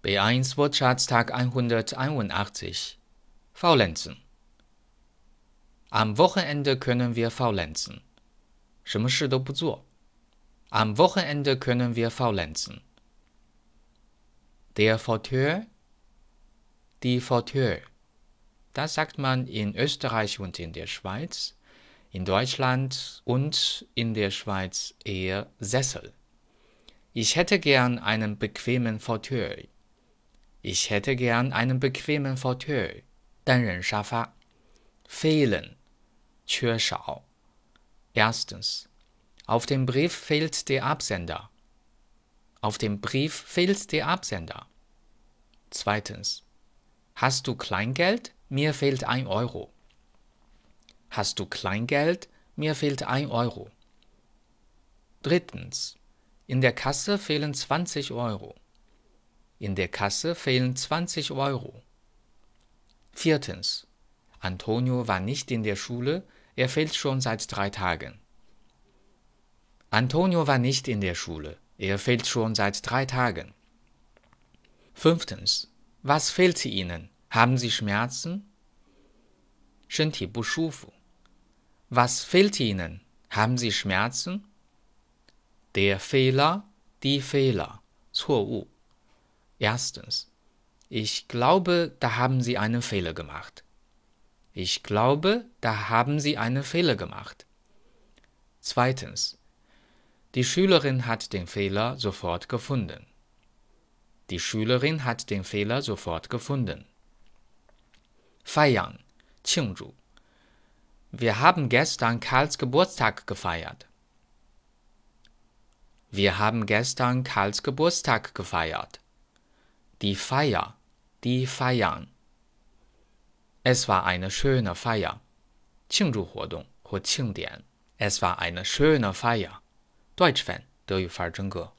B1 Wortschatztag 181 Faulenzen Am Wochenende können wir faulenzen. 什么事都不做。Am Wochenende können wir faulenzen. Der Fauteuil, die Fauteuil. Das sagt man in Österreich und in der Schweiz, in Deutschland und in der Schweiz eher Sessel. Ich hätte gern einen bequemen Fauteuil. Ich hätte gern einen bequemen Fauteuil. 单人沙发. Fehlen. 缺少. Erstens. Auf dem Brief fehlt der Absender. Auf dem Brief fehlt der Absender. Zweitens. Hast du Kleingeld? Mir fehlt ein Euro. Hast du Kleingeld? Mir fehlt ein Euro. Drittens. In der Kasse fehlen 20 Euro. In der Kasse fehlen 20 Euro. Viertens. Antonio war nicht in der Schule, er fehlt schon seit drei Tagen. Antonio war nicht in der Schule, er fehlt schon seit drei Tagen. Fünftens. Was fehlte Ihnen? Haben Sie Schmerzen? 身体不舒服. Was fehlt Ihnen? Haben Sie Schmerzen? Der Fehler, die Fehler. 错误. Erstens. Ich glaube, da haben Sie einen Fehler gemacht. Ich glaube, da haben Sie einen Fehler gemacht. Zweitens. Die Schülerin hat den Fehler sofort gefunden. Die Schülerin hat den Fehler sofort gefunden. Feiern, 庆祝. Wir haben gestern Karls Geburtstag gefeiert. Wir haben gestern Karls Geburtstag gefeiert. Die Feier, die feiern. Es war eine schöne Feier. 庆祝活动或庆典. Es war eine schöne Feier. Deutsch Fan 德语范儿真个。